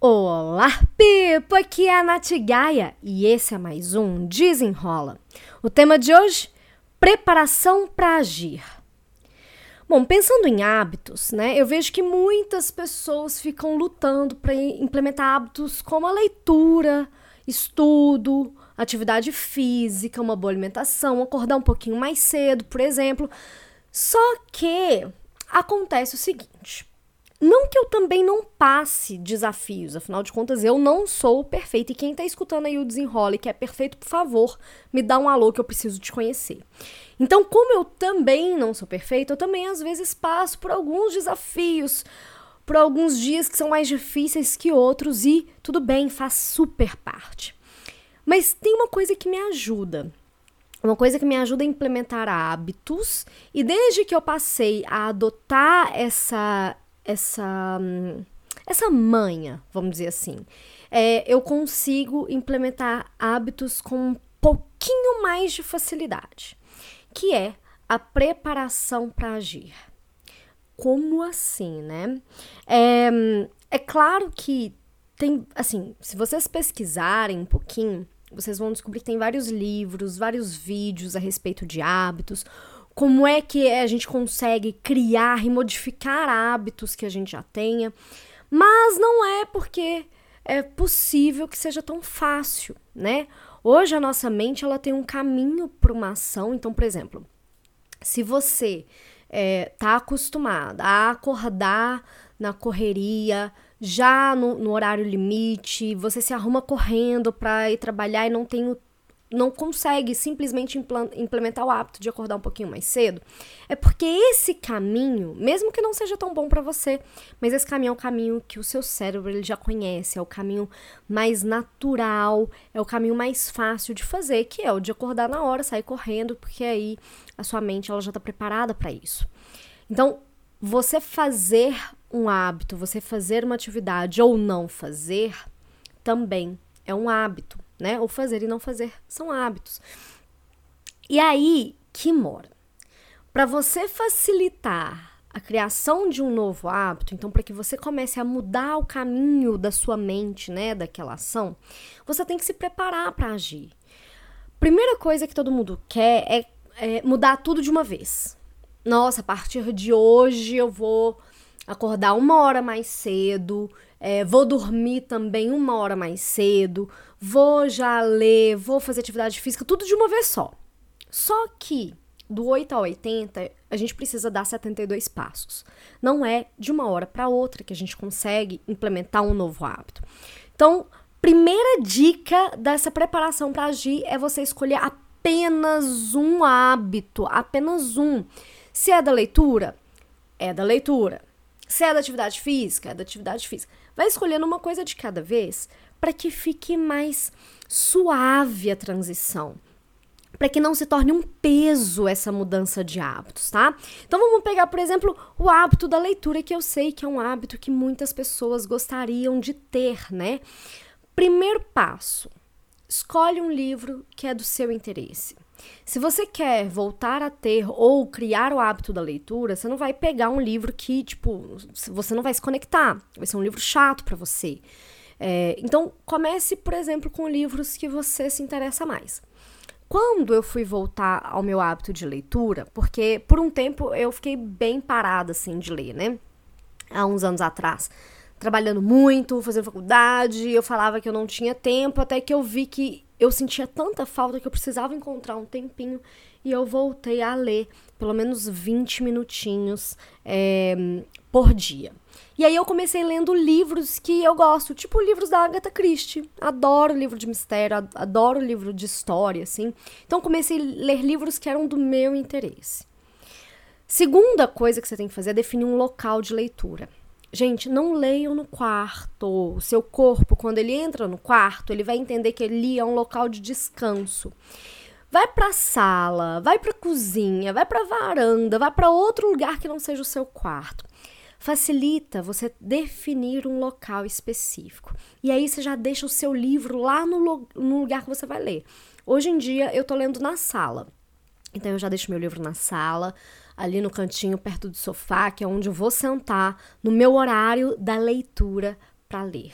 Olá, Pipo! Aqui é a Nath Gaia e esse é mais um Desenrola. O tema de hoje: preparação para agir. Bom, pensando em hábitos, né, eu vejo que muitas pessoas ficam lutando para implementar hábitos como a leitura, estudo, atividade física, uma boa alimentação, acordar um pouquinho mais cedo, por exemplo. Só que acontece o seguinte: não que eu também não passe desafios, afinal de contas eu não sou perfeita. E quem tá escutando aí o desenrole que é perfeito, por favor, me dá um alô que eu preciso te conhecer. Então, como eu também não sou perfeita, eu também às vezes passo por alguns desafios, por alguns dias que são mais difíceis que outros e tudo bem, faz super parte. Mas tem uma coisa que me ajuda. Uma coisa que me ajuda a implementar hábitos, e desde que eu passei a adotar essa essa, essa manha, vamos dizer assim, é, eu consigo implementar hábitos com um pouquinho mais de facilidade, que é a preparação para agir. Como assim, né? É, é claro que tem, assim, se vocês pesquisarem um pouquinho, vocês vão descobrir que tem vários livros, vários vídeos a respeito de hábitos como é que a gente consegue criar e modificar hábitos que a gente já tenha, mas não é porque é possível que seja tão fácil, né? Hoje a nossa mente ela tem um caminho para uma ação, então, por exemplo, se você é, tá acostumada a acordar na correria, já no, no, horário limite, você se arruma correndo para ir trabalhar e não tem o não consegue simplesmente implementar o hábito de acordar um pouquinho mais cedo, é porque esse caminho, mesmo que não seja tão bom para você, mas esse caminho é o caminho que o seu cérebro ele já conhece, é o caminho mais natural, é o caminho mais fácil de fazer, que é o de acordar na hora, sair correndo, porque aí a sua mente ela já está preparada para isso. Então, você fazer um hábito, você fazer uma atividade ou não fazer, também é um hábito né? O fazer e não fazer são hábitos. E aí que mora. Para você facilitar a criação de um novo hábito, então para que você comece a mudar o caminho da sua mente, né, daquela ação, você tem que se preparar para agir. Primeira coisa que todo mundo quer é, é mudar tudo de uma vez. Nossa, a partir de hoje eu vou acordar uma hora mais cedo, é, vou dormir também uma hora mais cedo, vou já ler, vou fazer atividade física, tudo de uma vez só. Só que do 8 a 80, a gente precisa dar 72 passos. Não é de uma hora para outra que a gente consegue implementar um novo hábito. Então, primeira dica dessa preparação para agir é você escolher apenas um hábito, apenas um. Se é da leitura, é da leitura. Se é da atividade física, é da atividade física. Vai escolhendo uma coisa de cada vez para que fique mais suave a transição. Para que não se torne um peso essa mudança de hábitos, tá? Então vamos pegar, por exemplo, o hábito da leitura, que eu sei que é um hábito que muitas pessoas gostariam de ter, né? Primeiro passo: escolhe um livro que é do seu interesse. Se você quer voltar a ter ou criar o hábito da leitura, você não vai pegar um livro que, tipo, você não vai se conectar. Vai ser um livro chato para você. É, então, comece, por exemplo, com livros que você se interessa mais. Quando eu fui voltar ao meu hábito de leitura, porque por um tempo eu fiquei bem parada assim de ler, né? Há uns anos atrás, trabalhando muito, fazendo faculdade, eu falava que eu não tinha tempo, até que eu vi que eu sentia tanta falta que eu precisava encontrar um tempinho e eu voltei a ler pelo menos 20 minutinhos é, por dia. E aí eu comecei lendo livros que eu gosto, tipo livros da Agatha Christie. Adoro livro de mistério, adoro livro de história, assim. Então comecei a ler livros que eram do meu interesse. Segunda coisa que você tem que fazer é definir um local de leitura. Gente, não leiam no quarto. O seu corpo, quando ele entra no quarto, ele vai entender que ali é um local de descanso. Vai para a sala, vai para a cozinha, vai para a varanda, vai para outro lugar que não seja o seu quarto. Facilita você definir um local específico. E aí você já deixa o seu livro lá no, no lugar que você vai ler. Hoje em dia eu tô lendo na sala. Então eu já deixo meu livro na sala, ali no cantinho perto do sofá, que é onde eu vou sentar no meu horário da leitura para ler.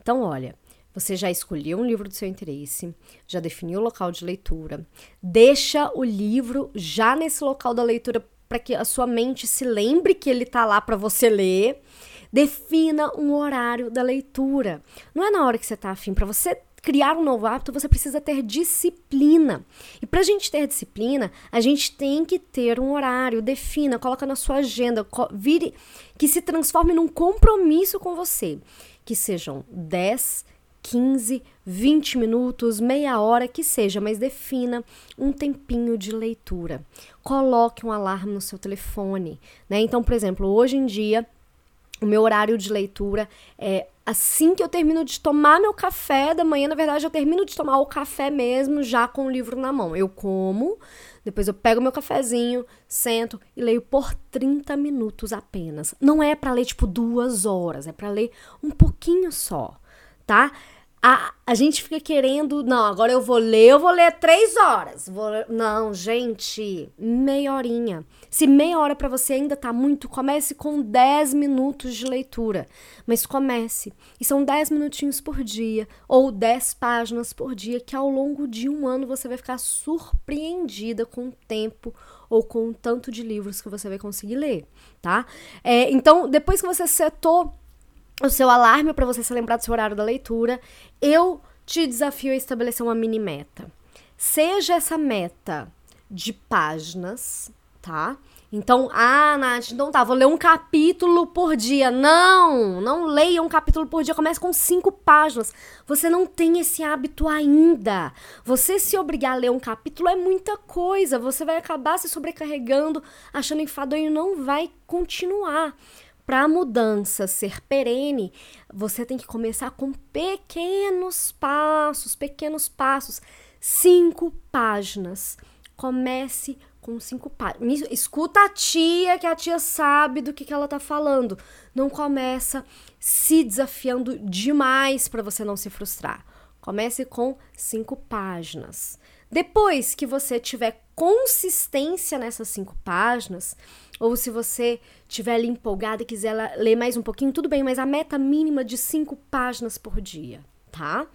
Então, olha, você já escolheu um livro do seu interesse, já definiu o local de leitura, deixa o livro já nesse local da leitura para que a sua mente se lembre que ele está lá para você ler. Defina um horário da leitura. Não é na hora que você está afim. Para você criar um novo hábito, você precisa ter disciplina. E para a gente ter disciplina, a gente tem que ter um horário. Defina, coloca na sua agenda, vire que se transforme num compromisso com você. Que sejam 10, 15, 20 minutos, meia hora que seja, mas defina um tempinho de leitura. Coloque um alarme no seu telefone, né? Então, por exemplo, hoje em dia, o meu horário de leitura é assim que eu termino de tomar meu café da manhã, na verdade, eu termino de tomar o café mesmo, já com o livro na mão. Eu como, depois eu pego meu cafezinho, sento e leio por 30 minutos apenas. Não é para ler tipo duas horas, é para ler um pouquinho só, tá? A, a gente fica querendo, não, agora eu vou ler, eu vou ler três horas. Vou, não, gente, meia horinha. Se meia hora para você ainda tá muito, comece com 10 minutos de leitura. Mas comece. E são 10 minutinhos por dia, ou 10 páginas por dia, que ao longo de um ano você vai ficar surpreendida com o tempo ou com o tanto de livros que você vai conseguir ler, tá? É, então, depois que você setou o seu alarme para você se lembrar do seu horário da leitura, eu te desafio a estabelecer uma mini meta. Seja essa meta de páginas, tá? Então, ah, Nath, então tá, vou ler um capítulo por dia. Não, não leia um capítulo por dia, comece com cinco páginas. Você não tem esse hábito ainda. Você se obrigar a ler um capítulo é muita coisa. Você vai acabar se sobrecarregando, achando enfadonho e não vai continuar para a mudança ser perene, você tem que começar com pequenos passos, pequenos passos. Cinco páginas. Comece com cinco páginas. Escuta a tia, que a tia sabe do que, que ela tá falando. Não começa se desafiando demais para você não se frustrar. Comece com cinco páginas. Depois que você tiver consistência nessas cinco páginas, ou se você estiver ali empolgada e quiser ler mais um pouquinho, tudo bem, mas a meta mínima de cinco páginas por dia, tá?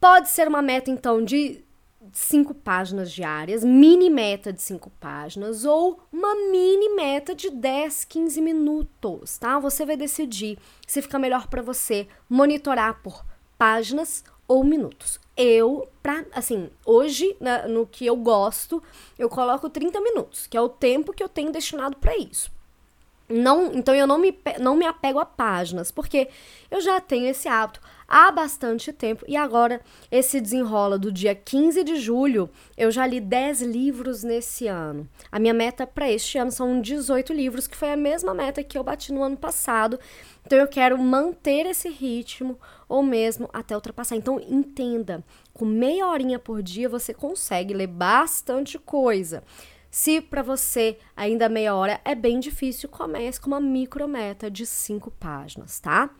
Pode ser uma meta, então, de cinco páginas diárias, mini meta de cinco páginas, ou uma mini meta de 10, 15 minutos, tá? Você vai decidir se fica melhor para você monitorar por páginas ou minutos. Eu, pra, assim, hoje, na, no que eu gosto, eu coloco 30 minutos, que é o tempo que eu tenho destinado para isso. Não, então eu não me, não me apego a páginas, porque eu já tenho esse hábito há bastante tempo e agora esse desenrola do dia 15 de julho, eu já li 10 livros nesse ano. A minha meta para este ano são 18 livros, que foi a mesma meta que eu bati no ano passado. Então eu quero manter esse ritmo ou mesmo até ultrapassar. Então entenda, com meia horinha por dia você consegue ler bastante coisa. Se para você ainda meia hora é bem difícil, comece com uma micrometa de cinco páginas, tá?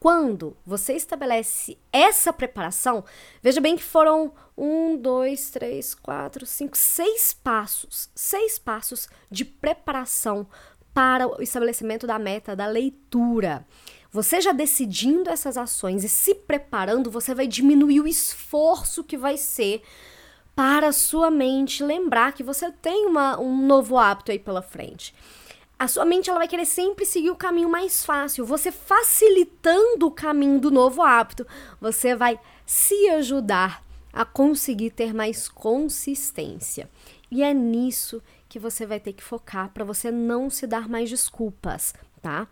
Quando você estabelece essa preparação, veja bem que foram um, dois, três, quatro, cinco, seis passos, seis passos de preparação para o estabelecimento da meta da leitura. Você já decidindo essas ações e se preparando, você vai diminuir o esforço que vai ser para a sua mente lembrar que você tem uma, um novo hábito aí pela frente. A sua mente ela vai querer sempre seguir o caminho mais fácil. Você facilitando o caminho do novo hábito, você vai se ajudar a conseguir ter mais consistência. E é nisso que você vai ter que focar para você não se dar mais desculpas, tá?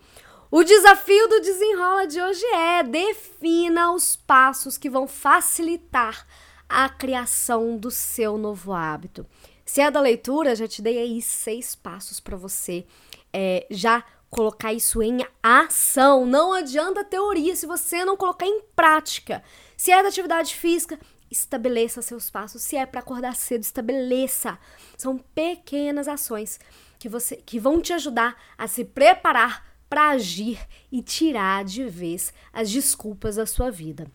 O desafio do desenrola de hoje é defina os passos que vão facilitar a criação do seu novo hábito. Se é da leitura, já te dei aí seis passos para você é, já colocar isso em ação. Não adianta teoria se você não colocar em prática. Se é da atividade física, estabeleça seus passos. Se é para acordar cedo, estabeleça. São pequenas ações que você que vão te ajudar a se preparar para agir e tirar de vez as desculpas da sua vida.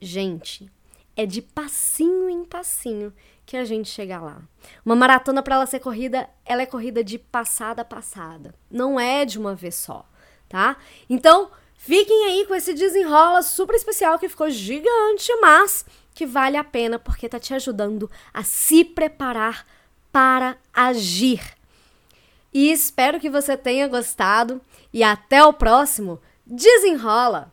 Gente, é de passinho em passinho que a gente chega lá. Uma maratona para ela ser corrida, ela é corrida de passada a passada. Não é de uma vez só, tá? Então, fiquem aí com esse desenrola super especial que ficou gigante, mas que vale a pena porque tá te ajudando a se preparar para agir. E espero que você tenha gostado e até o próximo desenrola.